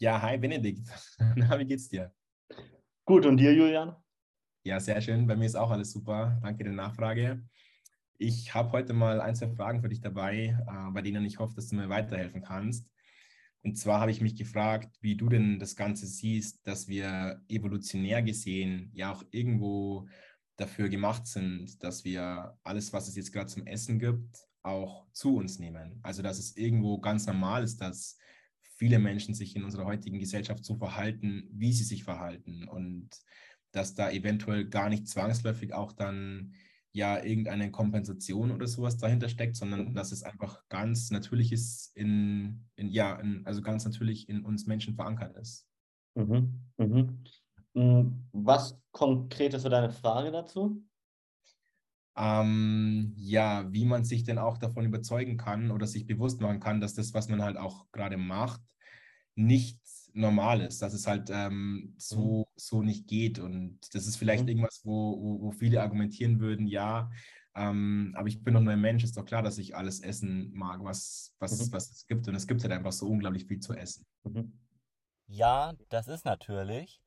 Ja, hi Benedikt. Na, wie geht's dir? Gut, und dir, Julian? Ja, sehr schön. Bei mir ist auch alles super. Danke der Nachfrage. Ich habe heute mal ein, zwei Fragen für dich dabei, äh, bei denen ich hoffe, dass du mir weiterhelfen kannst. Und zwar habe ich mich gefragt, wie du denn das Ganze siehst, dass wir evolutionär gesehen ja auch irgendwo dafür gemacht sind, dass wir alles, was es jetzt gerade zum Essen gibt, auch zu uns nehmen. Also dass es irgendwo ganz normal ist, dass viele Menschen sich in unserer heutigen Gesellschaft so verhalten, wie sie sich verhalten und dass da eventuell gar nicht zwangsläufig auch dann ja irgendeine Kompensation oder sowas dahinter steckt, sondern dass es einfach ganz natürlich ist in, in ja, in, also ganz natürlich in uns Menschen verankert ist. Mhm. Mhm. Hm, was konkret ist so deine Frage dazu? Ähm, ja, wie man sich denn auch davon überzeugen kann oder sich bewusst machen kann, dass das, was man halt auch gerade macht, nicht normal ist, dass es halt ähm, so, mhm. so nicht geht. Und das ist vielleicht mhm. irgendwas, wo, wo, wo, viele argumentieren würden, ja, ähm, aber ich bin doch nur ein Mensch, ist doch klar, dass ich alles essen mag, was, was, mhm. was es gibt. Und es gibt halt einfach so unglaublich viel zu essen. Ja, das ist natürlich.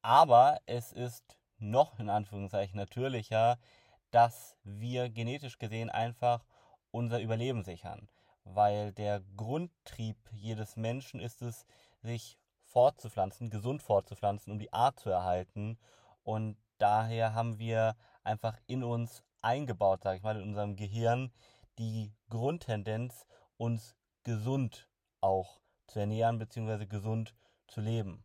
Aber es ist noch in Anführungszeichen natürlicher, dass wir genetisch gesehen einfach unser Überleben sichern. Weil der Grundtrieb jedes Menschen ist es, sich fortzupflanzen, gesund fortzupflanzen, um die Art zu erhalten. Und daher haben wir einfach in uns eingebaut, sage ich mal, in unserem Gehirn die Grundtendenz, uns gesund auch zu ernähren bzw. gesund zu leben.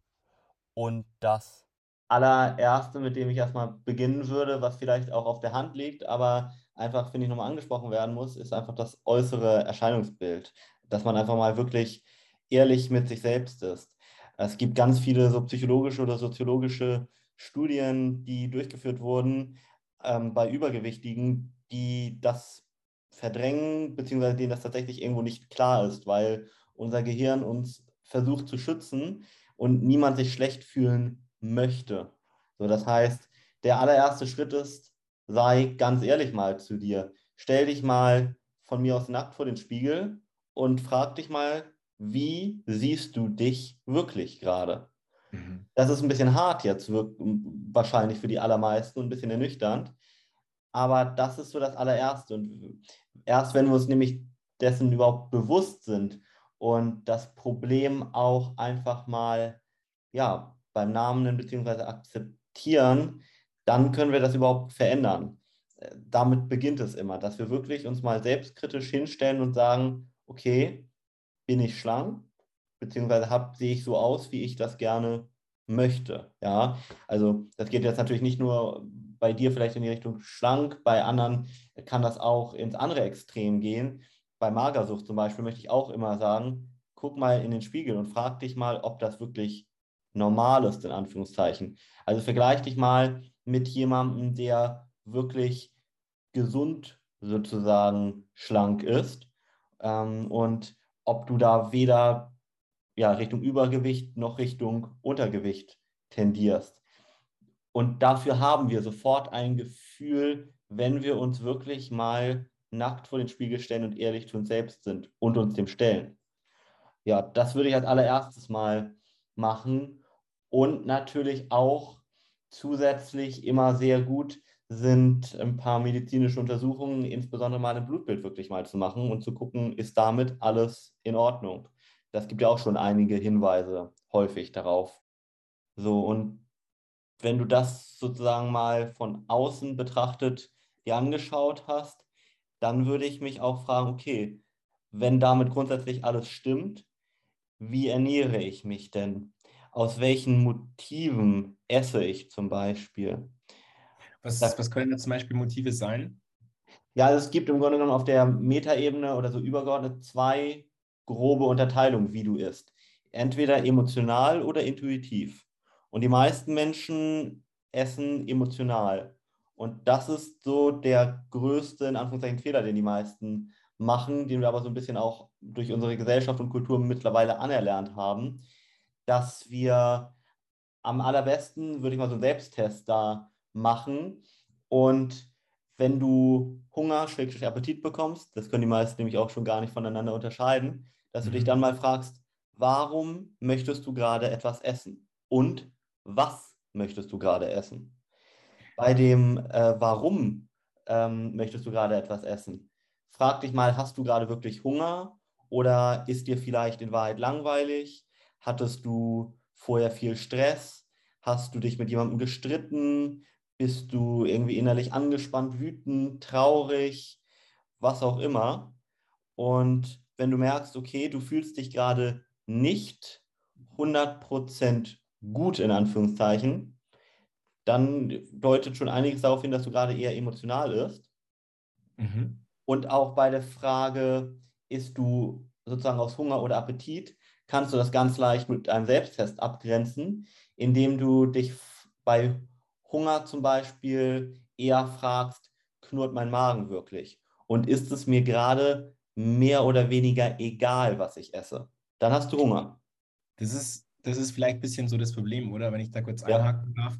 Und das allererste, mit dem ich erstmal beginnen würde, was vielleicht auch auf der Hand liegt, aber einfach, finde ich, nochmal angesprochen werden muss, ist einfach das äußere Erscheinungsbild. Dass man einfach mal wirklich ehrlich mit sich selbst ist. Es gibt ganz viele so psychologische oder soziologische Studien, die durchgeführt wurden ähm, bei Übergewichtigen, die das verdrängen, beziehungsweise denen das tatsächlich irgendwo nicht klar ist, weil unser Gehirn uns versucht zu schützen und niemand sich schlecht fühlen möchte. So, das heißt, der allererste Schritt ist, sei ganz ehrlich mal zu dir. Stell dich mal von mir aus nackt vor den Spiegel und frag dich mal, wie siehst du dich wirklich gerade? Mhm. Das ist ein bisschen hart jetzt, wahrscheinlich für die allermeisten und ein bisschen ernüchternd. Aber das ist so das allererste. Und erst wenn wir uns nämlich dessen überhaupt bewusst sind und das Problem auch einfach mal ja, beim Namen nennen bzw. akzeptieren, dann können wir das überhaupt verändern. Äh, damit beginnt es immer, dass wir wirklich uns mal selbstkritisch hinstellen und sagen, okay, bin ich schlank, beziehungsweise hab, sehe ich so aus, wie ich das gerne möchte. Ja, also das geht jetzt natürlich nicht nur bei dir vielleicht in die Richtung schlank, bei anderen kann das auch ins andere Extrem gehen. Bei Magersucht zum Beispiel möchte ich auch immer sagen, guck mal in den Spiegel und frag dich mal, ob das wirklich normal ist, in Anführungszeichen. Also vergleich dich mal mit jemandem, der wirklich gesund sozusagen schlank ist ähm, und ob du da weder ja, Richtung Übergewicht noch Richtung Untergewicht tendierst. Und dafür haben wir sofort ein Gefühl, wenn wir uns wirklich mal nackt vor den Spiegel stellen und ehrlich zu uns selbst sind und uns dem stellen. Ja, das würde ich als allererstes mal machen und natürlich auch zusätzlich immer sehr gut sind ein paar medizinische Untersuchungen, insbesondere mal ein Blutbild wirklich mal zu machen und zu gucken, ist damit alles in Ordnung. Das gibt ja auch schon einige Hinweise häufig darauf. So, und wenn du das sozusagen mal von außen betrachtet dir angeschaut hast, dann würde ich mich auch fragen, okay, wenn damit grundsätzlich alles stimmt, wie ernähre ich mich denn? Aus welchen Motiven esse ich zum Beispiel. Was, das, was können da zum Beispiel Motive sein? Ja, also es gibt im Grunde genommen auf der Metaebene oder so übergeordnet zwei grobe Unterteilungen, wie du isst. Entweder emotional oder intuitiv. Und die meisten Menschen essen emotional. Und das ist so der größte, in Anführungszeichen, Fehler, den die meisten machen, den wir aber so ein bisschen auch durch unsere Gesellschaft und Kultur mittlerweile anerlernt haben dass wir am allerbesten, würde ich mal so einen Selbsttest da machen. Und wenn du Hunger, Schrägstrich Appetit bekommst, das können die meisten nämlich auch schon gar nicht voneinander unterscheiden, dass du dich mhm. dann mal fragst, warum möchtest du gerade etwas essen? Und was möchtest du gerade essen? Bei dem äh, Warum ähm, möchtest du gerade etwas essen? Frag dich mal, hast du gerade wirklich Hunger oder ist dir vielleicht in Wahrheit langweilig? Hattest du vorher viel Stress? Hast du dich mit jemandem gestritten? Bist du irgendwie innerlich angespannt, wütend, traurig, was auch immer? Und wenn du merkst, okay, du fühlst dich gerade nicht 100% gut in Anführungszeichen, dann deutet schon einiges darauf hin, dass du gerade eher emotional bist. Mhm. Und auch bei der Frage, isst du sozusagen aus Hunger oder Appetit, kannst du das ganz leicht mit einem Selbsttest abgrenzen, indem du dich bei Hunger zum Beispiel eher fragst, knurrt mein Magen wirklich? Und ist es mir gerade mehr oder weniger egal, was ich esse? Dann hast du Hunger. Das ist, das ist vielleicht ein bisschen so das Problem, oder? Wenn ich da kurz ja. einhaken darf.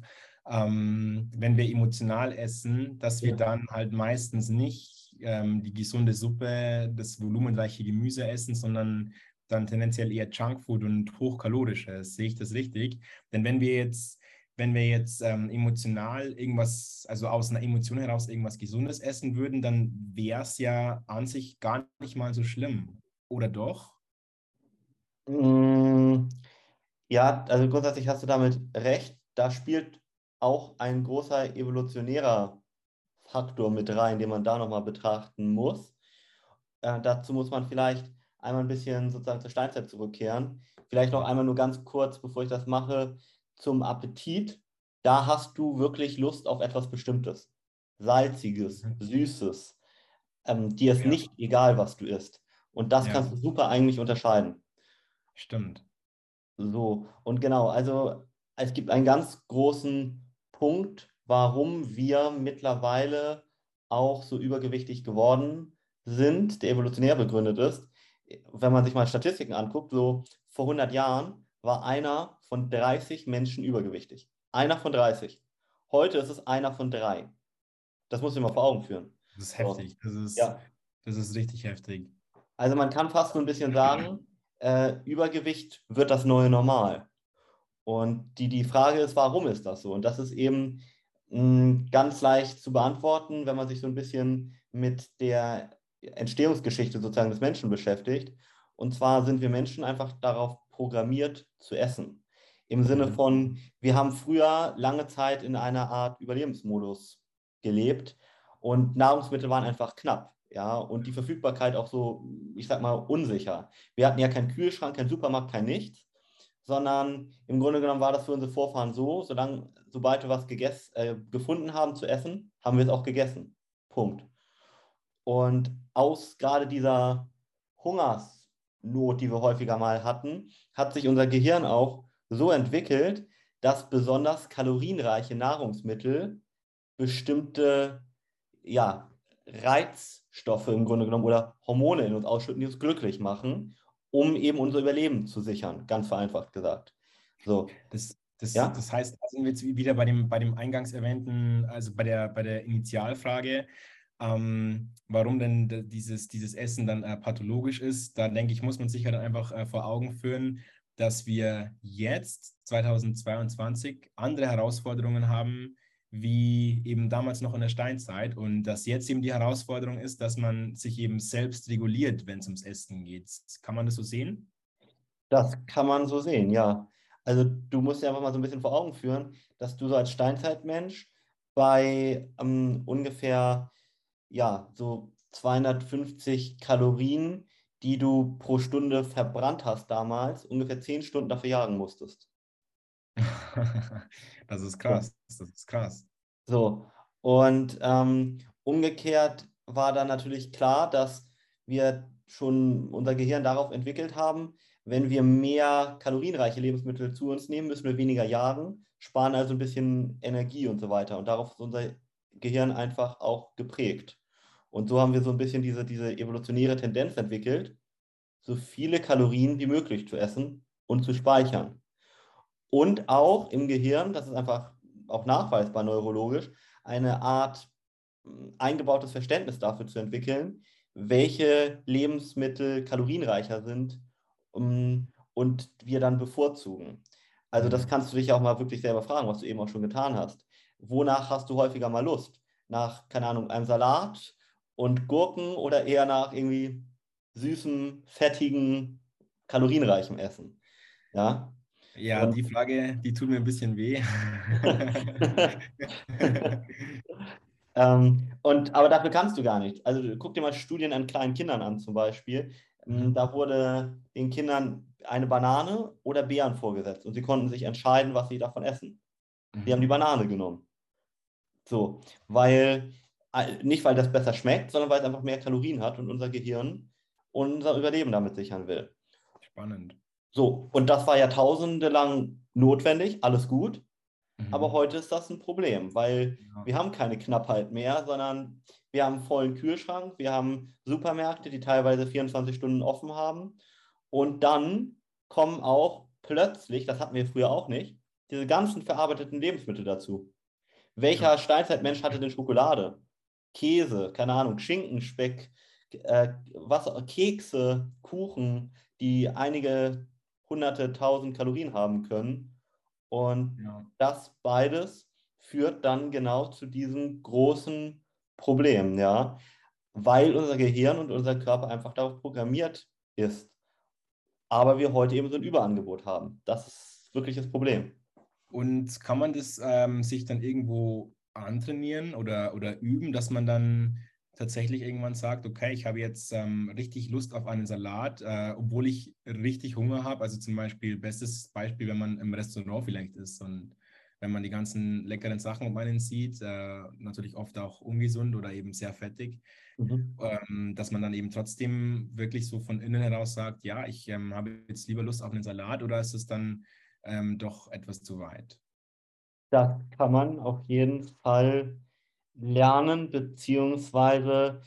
Ähm, wenn wir emotional essen, dass wir ja. dann halt meistens nicht ähm, die gesunde Suppe, das volumenreiche Gemüse essen, sondern dann tendenziell eher Junkfood und hochkalorisches. Sehe ich das richtig? Denn wenn wir jetzt, wenn wir jetzt ähm, emotional irgendwas, also aus einer Emotion heraus irgendwas Gesundes essen würden, dann wäre es ja an sich gar nicht mal so schlimm. Oder doch? Mm, ja, also grundsätzlich hast du damit recht. Da spielt auch ein großer evolutionärer Faktor mit rein, den man da nochmal betrachten muss. Äh, dazu muss man vielleicht einmal ein bisschen sozusagen zur Steinzeit zurückkehren. Vielleicht noch einmal nur ganz kurz, bevor ich das mache, zum Appetit. Da hast du wirklich Lust auf etwas Bestimmtes. Salziges, mhm. Süßes. Ähm, dir ist ja. nicht egal, was du isst. Und das ja. kannst du super eigentlich unterscheiden. Stimmt. So, und genau, also es gibt einen ganz großen Punkt, warum wir mittlerweile auch so übergewichtig geworden sind, der evolutionär begründet ist. Wenn man sich mal Statistiken anguckt, so vor 100 Jahren war einer von 30 Menschen übergewichtig. Einer von 30. Heute ist es einer von drei. Das muss ich mal vor Augen führen. Das ist heftig. Das ist, ja. das ist richtig heftig. Also man kann fast so ein bisschen sagen, äh, Übergewicht wird das neue Normal. Und die, die Frage ist, warum ist das so? Und das ist eben mh, hm, ganz leicht zu beantworten, wenn man sich so ein bisschen mit der Entstehungsgeschichte sozusagen des Menschen beschäftigt. Und zwar sind wir Menschen einfach darauf programmiert zu essen. Im Sinne mhm. von, wir haben früher lange Zeit in einer Art Überlebensmodus gelebt und Nahrungsmittel waren einfach knapp ja, und die Verfügbarkeit auch so, ich sag mal, unsicher. Wir hatten ja keinen Kühlschrank, keinen Supermarkt, kein nichts, sondern im Grunde genommen war das für unsere Vorfahren so, solange, sobald wir was gegessen, äh, gefunden haben zu essen, haben wir es auch gegessen. Punkt. Und aus gerade dieser Hungersnot, die wir häufiger mal hatten, hat sich unser Gehirn auch so entwickelt, dass besonders kalorienreiche Nahrungsmittel bestimmte ja, Reizstoffe im Grunde genommen oder Hormone in uns ausschütten, die uns glücklich machen, um eben unser Überleben zu sichern, ganz vereinfacht gesagt. So. Das, das, ja? das heißt, da sind wir jetzt wieder bei dem, bei dem eingangs erwähnten, also bei der, bei der Initialfrage, ähm, warum denn dieses, dieses Essen dann äh, pathologisch ist. Da denke ich, muss man sich halt einfach äh, vor Augen führen, dass wir jetzt, 2022, andere Herausforderungen haben, wie eben damals noch in der Steinzeit und dass jetzt eben die Herausforderung ist, dass man sich eben selbst reguliert, wenn es ums Essen geht. Kann man das so sehen? Das kann man so sehen, ja. Also du musst dir einfach mal so ein bisschen vor Augen führen, dass du so als Steinzeitmensch bei ähm, ungefähr ja, so 250 Kalorien, die du pro Stunde verbrannt hast damals, ungefähr 10 Stunden dafür jagen musstest. das ist krass. Das ist krass. So, und ähm, umgekehrt war dann natürlich klar, dass wir schon unser Gehirn darauf entwickelt haben, wenn wir mehr kalorienreiche Lebensmittel zu uns nehmen, müssen wir weniger jagen, sparen also ein bisschen Energie und so weiter. Und darauf ist unser Gehirn einfach auch geprägt. Und so haben wir so ein bisschen diese, diese evolutionäre Tendenz entwickelt, so viele Kalorien wie möglich zu essen und zu speichern. Und auch im Gehirn, das ist einfach auch nachweisbar neurologisch, eine Art hm, eingebautes Verständnis dafür zu entwickeln, welche Lebensmittel kalorienreicher sind um, und wir dann bevorzugen. Also das mhm. kannst du dich auch mal wirklich selber fragen, was du eben auch schon getan hast. Wonach hast du häufiger mal Lust? Nach, keine Ahnung, einem Salat und Gurken oder eher nach irgendwie süßem, fettigen, kalorienreichem Essen? Ja, ja, die Frage, die tut mir ein bisschen weh. ähm, und, aber dafür kannst du gar nicht. Also guck dir mal Studien an kleinen Kindern an zum Beispiel. Ähm, mhm. Da wurde den Kindern eine Banane oder Beeren vorgesetzt und sie konnten sich entscheiden, was sie davon essen. Mhm. Die haben die. Banane genommen. So, weil, äh, nicht weil das besser schmeckt, sondern weil es einfach mehr Kalorien hat und unser Gehirn unser Überleben damit sichern will. Spannend. So, und das war Jahrtausende lang notwendig, alles gut. Mhm. Aber heute ist das ein Problem, weil ja. wir haben keine Knappheit mehr, sondern wir haben einen vollen Kühlschrank, wir haben Supermärkte, die teilweise 24 Stunden offen haben. Und dann kommen auch plötzlich, das hatten wir früher auch nicht, diese ganzen verarbeiteten Lebensmittel dazu. Welcher ja. Steinzeitmensch hatte denn Schokolade? Käse, keine Ahnung, Schinken, Speck, äh, was, Kekse, Kuchen, die einige hunderte, tausend Kalorien haben können. Und ja. das beides führt dann genau zu diesem großen Problem, ja, weil unser Gehirn und unser Körper einfach darauf programmiert ist. Aber wir heute eben so ein Überangebot haben. Das ist wirklich das Problem. Und kann man das ähm, sich dann irgendwo antrainieren oder, oder üben, dass man dann tatsächlich irgendwann sagt, okay, ich habe jetzt ähm, richtig Lust auf einen Salat, äh, obwohl ich richtig Hunger habe. Also zum Beispiel, bestes Beispiel, wenn man im Restaurant vielleicht ist und wenn man die ganzen leckeren Sachen um einen sieht, äh, natürlich oft auch ungesund oder eben sehr fettig, mhm. ähm, dass man dann eben trotzdem wirklich so von innen heraus sagt, ja, ich ähm, habe jetzt lieber Lust auf einen Salat oder ist es dann ähm, doch etwas zu weit? Das kann man auf jeden Fall lernen, beziehungsweise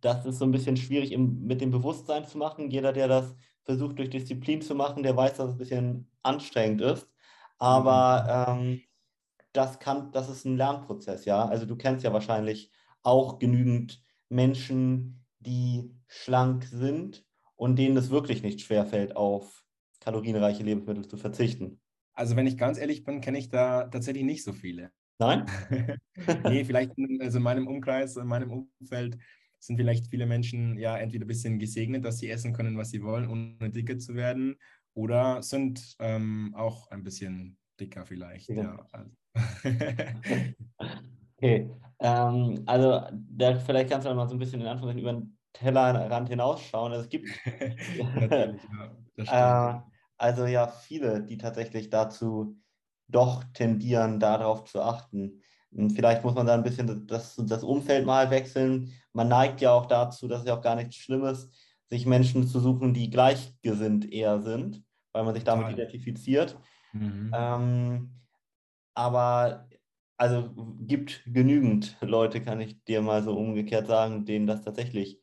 das ist so ein bisschen schwierig im, mit dem Bewusstsein zu machen. Jeder, der das versucht durch Disziplin zu machen, der weiß, dass es ein bisschen anstrengend ist. Aber mhm. ähm, das, kann, das ist ein Lernprozess, ja. Also du kennst ja wahrscheinlich auch genügend Menschen, die schlank sind und denen es wirklich nicht schwerfällt, auf kalorienreiche Lebensmittel zu verzichten. Also wenn ich ganz ehrlich bin, kenne ich da tatsächlich nicht so viele. Nein? nee, vielleicht also in meinem Umkreis, in meinem Umfeld sind vielleicht viele Menschen ja entweder ein bisschen gesegnet, dass sie essen können, was sie wollen, ohne dicker zu werden, oder sind ähm, auch ein bisschen dicker vielleicht. Ja. ja. Also. okay, ähm, also da, vielleicht kannst du mal so ein bisschen in Anführungszeichen über den Tellerrand hinausschauen. Also es gibt Natürlich, ja, äh, also ja viele, die tatsächlich dazu doch tendieren, darauf zu achten. Vielleicht muss man da ein bisschen das, das Umfeld mal wechseln. Man neigt ja auch dazu, das ist ja auch gar nichts Schlimmes, sich Menschen zu suchen, die gleichgesinnt eher sind, weil man sich damit Total. identifiziert. Mhm. Ähm, aber also gibt genügend Leute, kann ich dir mal so umgekehrt sagen, denen das tatsächlich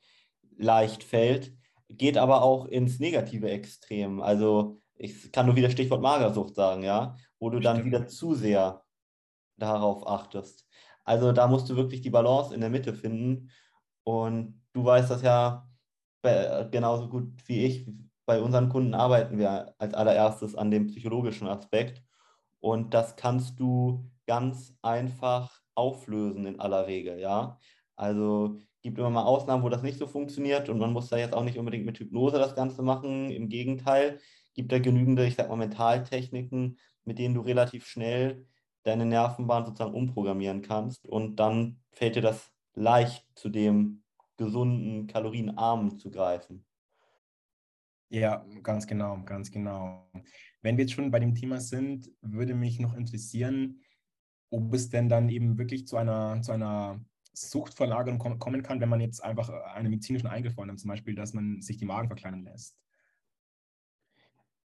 leicht fällt. Geht aber auch ins negative Extrem. Also ich kann nur wieder Stichwort Magersucht sagen, ja, wo du dann wieder zu sehr darauf achtest. Also da musst du wirklich die Balance in der Mitte finden. Und du weißt das ja genauso gut wie ich. Bei unseren Kunden arbeiten wir als allererstes an dem psychologischen Aspekt. Und das kannst du ganz einfach auflösen in aller Regel, ja. Also gibt immer mal Ausnahmen, wo das nicht so funktioniert und man muss da jetzt auch nicht unbedingt mit Hypnose das Ganze machen. Im Gegenteil, gibt da genügende, ich sag mal, Mentaltechniken, mit denen du relativ schnell deine Nervenbahn sozusagen umprogrammieren kannst und dann fällt dir das leicht zu dem gesunden, kalorienarmen zu greifen. Ja, ganz genau, ganz genau. Wenn wir jetzt schon bei dem Thema sind, würde mich noch interessieren, ob es denn dann eben wirklich zu einer, zu einer Suchtverlagerung kommen kann, wenn man jetzt einfach einen medizinischen Eingriff vornimmt, zum Beispiel, dass man sich die Magen verkleinern lässt.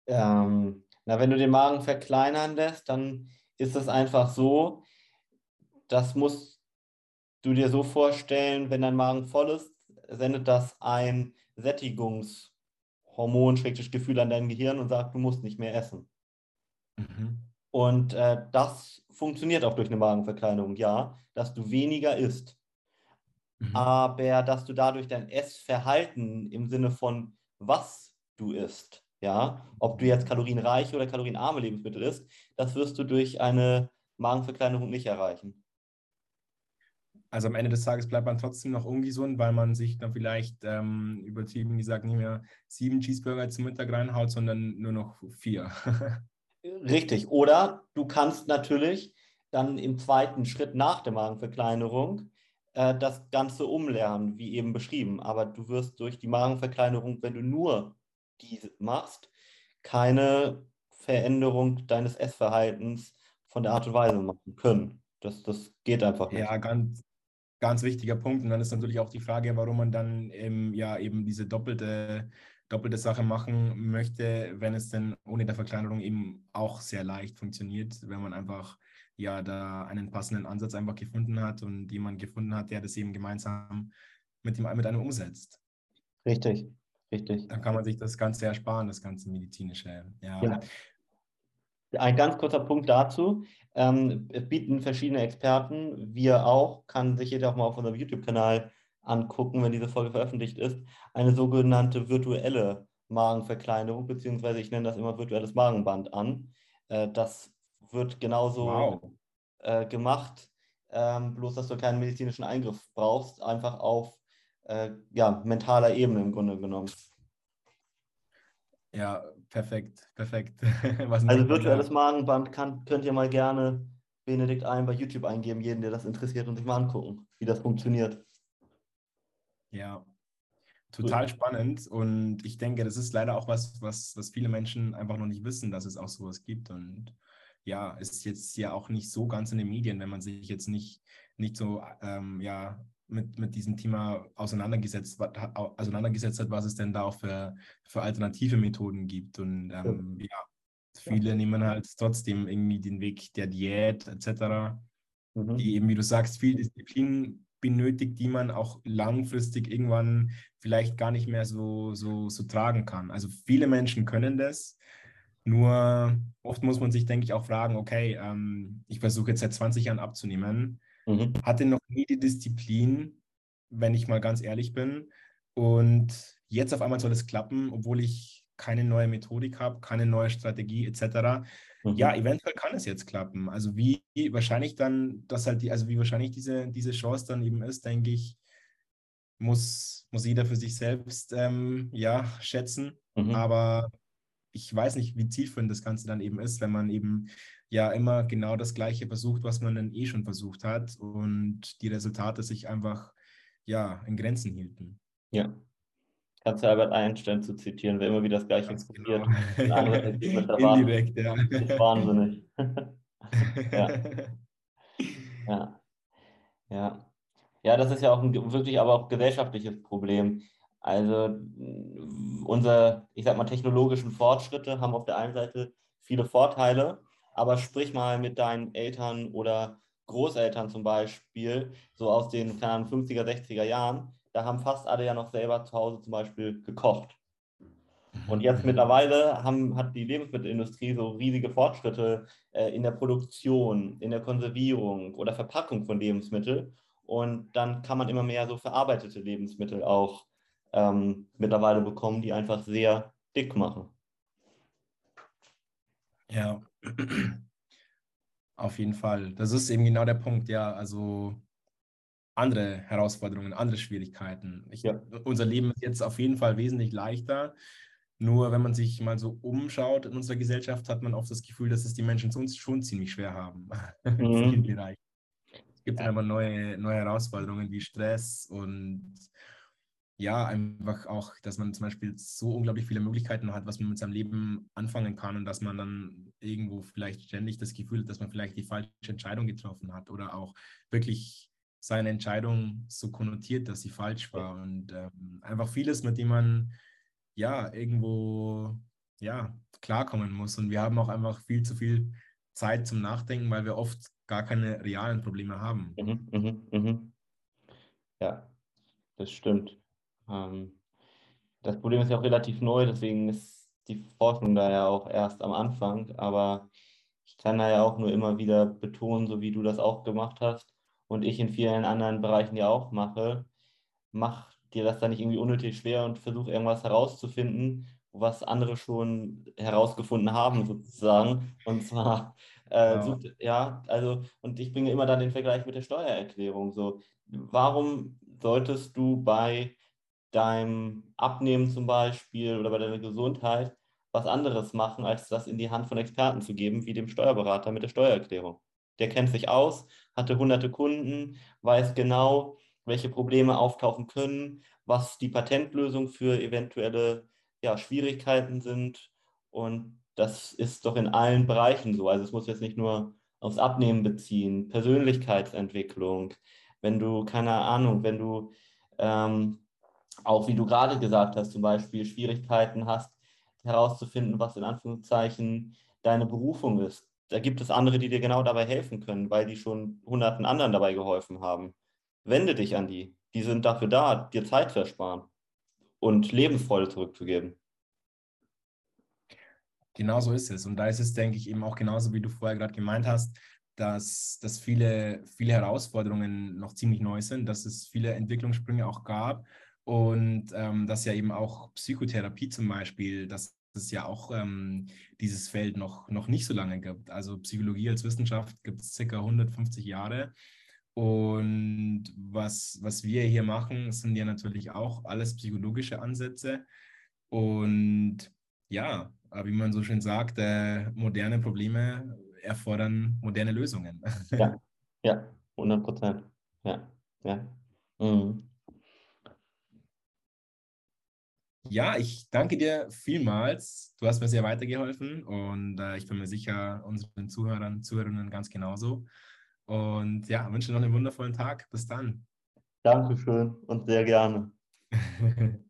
Ähm, na, wenn du den Magen verkleinern lässt, dann ist es einfach so, das musst du dir so vorstellen, wenn dein Magen voll ist, sendet das ein Sättigungshormon, schrägstrich Gefühl an dein Gehirn und sagt, du musst nicht mehr essen. Mhm. Und äh, das funktioniert auch durch eine Magenverkleinerung, ja, dass du weniger isst. Mhm. Aber dass du dadurch dein Essverhalten im Sinne von was du isst ja, ob du jetzt kalorienreiche oder kalorienarme Lebensmittel isst, das wirst du durch eine Magenverkleinerung nicht erreichen. Also am Ende des Tages bleibt man trotzdem noch ungesund, weil man sich dann vielleicht ähm, übertrieben gesagt nicht mehr sieben Cheeseburger zum Mittag reinhaut, sondern nur noch vier. Richtig. Oder du kannst natürlich dann im zweiten Schritt nach der Magenverkleinerung äh, das Ganze umlernen, wie eben beschrieben. Aber du wirst durch die Magenverkleinerung, wenn du nur diese machst, keine Veränderung deines Essverhaltens von der Art und Weise machen können. Das, das geht einfach nicht. Ja, ganz, ganz wichtiger Punkt. Und dann ist natürlich auch die Frage, warum man dann ähm, ja eben diese doppelte, doppelte Sache machen möchte, wenn es denn ohne der Verkleinerung eben auch sehr leicht funktioniert, wenn man einfach ja da einen passenden Ansatz einfach gefunden hat und jemand gefunden hat, der das eben gemeinsam mit, dem, mit einem umsetzt. Richtig, richtig. Dann kann man sich das Ganze ersparen, das ganze medizinische. Ja. ja. Ein ganz kurzer Punkt dazu. Ähm, es bieten verschiedene Experten, wir auch, kann sich jeder auch mal auf unserem YouTube-Kanal angucken, wenn diese Folge veröffentlicht ist, eine sogenannte virtuelle Magenverkleinerung, beziehungsweise ich nenne das immer virtuelles Magenband an. Äh, das wird genauso wow. äh, gemacht, ähm, bloß dass du keinen medizinischen Eingriff brauchst, einfach auf äh, ja, mentaler Ebene im Grunde genommen. Ja, perfekt, perfekt. also virtuelles Magenband kann, könnt ihr mal gerne Benedikt ein bei YouTube eingeben, jeden, der das interessiert und sich mal angucken, wie das funktioniert. Ja, total spannend und ich denke, das ist leider auch was, was, was viele Menschen einfach noch nicht wissen, dass es auch sowas gibt und ja, ist jetzt ja auch nicht so ganz in den Medien, wenn man sich jetzt nicht, nicht so ähm, ja, mit, mit diesem Thema auseinandergesetzt, auseinandergesetzt hat, was es denn da auch für, für alternative Methoden gibt. Und ähm, ja. ja. viele ja. nehmen halt trotzdem irgendwie den Weg der Diät etc., mhm. die eben, wie du sagst, viel Disziplin benötigt, die man auch langfristig irgendwann vielleicht gar nicht mehr so, so, so tragen kann. Also viele Menschen können das, nur oft muss man sich, denke ich, auch fragen, okay, ähm, ich versuche jetzt seit 20 Jahren abzunehmen Mhm. Hatte noch nie die Disziplin, wenn ich mal ganz ehrlich bin. Und jetzt auf einmal soll es klappen, obwohl ich keine neue Methodik habe, keine neue Strategie etc. Mhm. Ja, eventuell kann es jetzt klappen. Also wie wahrscheinlich dann, dass halt die, also wie wahrscheinlich diese, diese Chance dann eben ist, denke ich, muss, muss jeder für sich selbst ähm, ja, schätzen. Mhm. Aber ich weiß nicht, wie zielführend das Ganze dann eben ist, wenn man eben ja immer genau das Gleiche versucht, was man dann eh schon versucht hat und die Resultate sich einfach ja in Grenzen hielten. Ja. Kannst du Albert Einstein zu zitieren, wer immer wieder das Gleiche Ganz probiert. Genau. Indirekt, ja. Wahnsinnig. ja. ja. Ja. Ja, das ist ja auch ein wirklich aber auch gesellschaftliches Problem. Also unsere, ich sag mal, technologischen Fortschritte haben auf der einen Seite viele Vorteile, aber sprich mal mit deinen Eltern oder Großeltern zum Beispiel, so aus den keine 50er, 60er Jahren, da haben fast alle ja noch selber zu Hause zum Beispiel gekocht. Und jetzt mhm. mittlerweile haben, hat die Lebensmittelindustrie so riesige Fortschritte äh, in der Produktion, in der Konservierung oder Verpackung von Lebensmitteln. Und dann kann man immer mehr so verarbeitete Lebensmittel auch ähm, mittlerweile bekommen, die einfach sehr dick machen. Ja, auf jeden Fall. Das ist eben genau der Punkt, ja. Also andere Herausforderungen, andere Schwierigkeiten. Ich, ja. Unser Leben ist jetzt auf jeden Fall wesentlich leichter. Nur wenn man sich mal so umschaut in unserer Gesellschaft, hat man oft das Gefühl, dass es die Menschen sonst schon ziemlich schwer haben. Mhm. es gibt ja. aber neue, neue Herausforderungen wie Stress und ja, einfach auch, dass man zum Beispiel so unglaublich viele Möglichkeiten hat, was man mit seinem Leben anfangen kann und dass man dann irgendwo vielleicht ständig das Gefühl hat, dass man vielleicht die falsche Entscheidung getroffen hat oder auch wirklich seine Entscheidung so konnotiert, dass sie falsch war und ähm, einfach vieles, mit dem man ja irgendwo ja klarkommen muss und wir haben auch einfach viel zu viel Zeit zum Nachdenken, weil wir oft gar keine realen Probleme haben. Mhm, mh, mh. Ja, das stimmt. Ähm, das Problem ist ja auch relativ neu, deswegen ist die Forschung da ja auch erst am Anfang. Aber ich kann da ja auch nur immer wieder betonen, so wie du das auch gemacht hast und ich in vielen anderen Bereichen ja auch mache, mach dir das da nicht irgendwie unnötig schwer und versuch irgendwas herauszufinden, was andere schon herausgefunden haben, sozusagen. Und zwar, äh, wow. ja, also, und ich bringe immer dann den Vergleich mit der Steuererklärung. So, warum solltest du bei deinem Abnehmen zum Beispiel oder bei deiner Gesundheit was anderes machen, als das in die Hand von Experten zu geben, wie dem Steuerberater mit der Steuererklärung? Der kennt sich aus, hatte hunderte Kunden, weiß genau, welche Probleme auftauchen können, was die Patentlösung für eventuelle ja, Schwierigkeiten sind. Und das ist doch in allen Bereichen so. Also es muss jetzt nicht nur aufs Abnehmen beziehen, Persönlichkeitsentwicklung, wenn du, keine Ahnung, wenn du ähm, auch, wie du gerade gesagt hast, zum Beispiel Schwierigkeiten hast, herauszufinden, was in Anführungszeichen deine Berufung ist. Da gibt es andere, die dir genau dabei helfen können, weil die schon hunderten anderen dabei geholfen haben. Wende dich an die. Die sind dafür da, dir Zeit zu ersparen und Lebensfreude zurückzugeben. Genau so ist es. Und da ist es, denke ich, eben auch genauso, wie du vorher gerade gemeint hast, dass, dass viele, viele Herausforderungen noch ziemlich neu sind, dass es viele Entwicklungssprünge auch gab und ähm, dass ja eben auch Psychotherapie zum Beispiel, dass es ja auch ähm, dieses Feld noch, noch nicht so lange gibt. Also Psychologie als Wissenschaft gibt es circa 150 Jahre. Und was, was wir hier machen, sind ja natürlich auch alles psychologische Ansätze. Und ja, wie man so schön sagt, äh, moderne Probleme erfordern moderne Lösungen. Ja, ja, 100 Prozent. Ja, ja. Mhm. Ja, ich danke dir vielmals. Du hast mir sehr weitergeholfen und äh, ich bin mir sicher, unseren Zuhörern, Zuhörerinnen ganz genauso. Und ja, wünsche noch einen wundervollen Tag. Bis dann. Dankeschön und sehr gerne.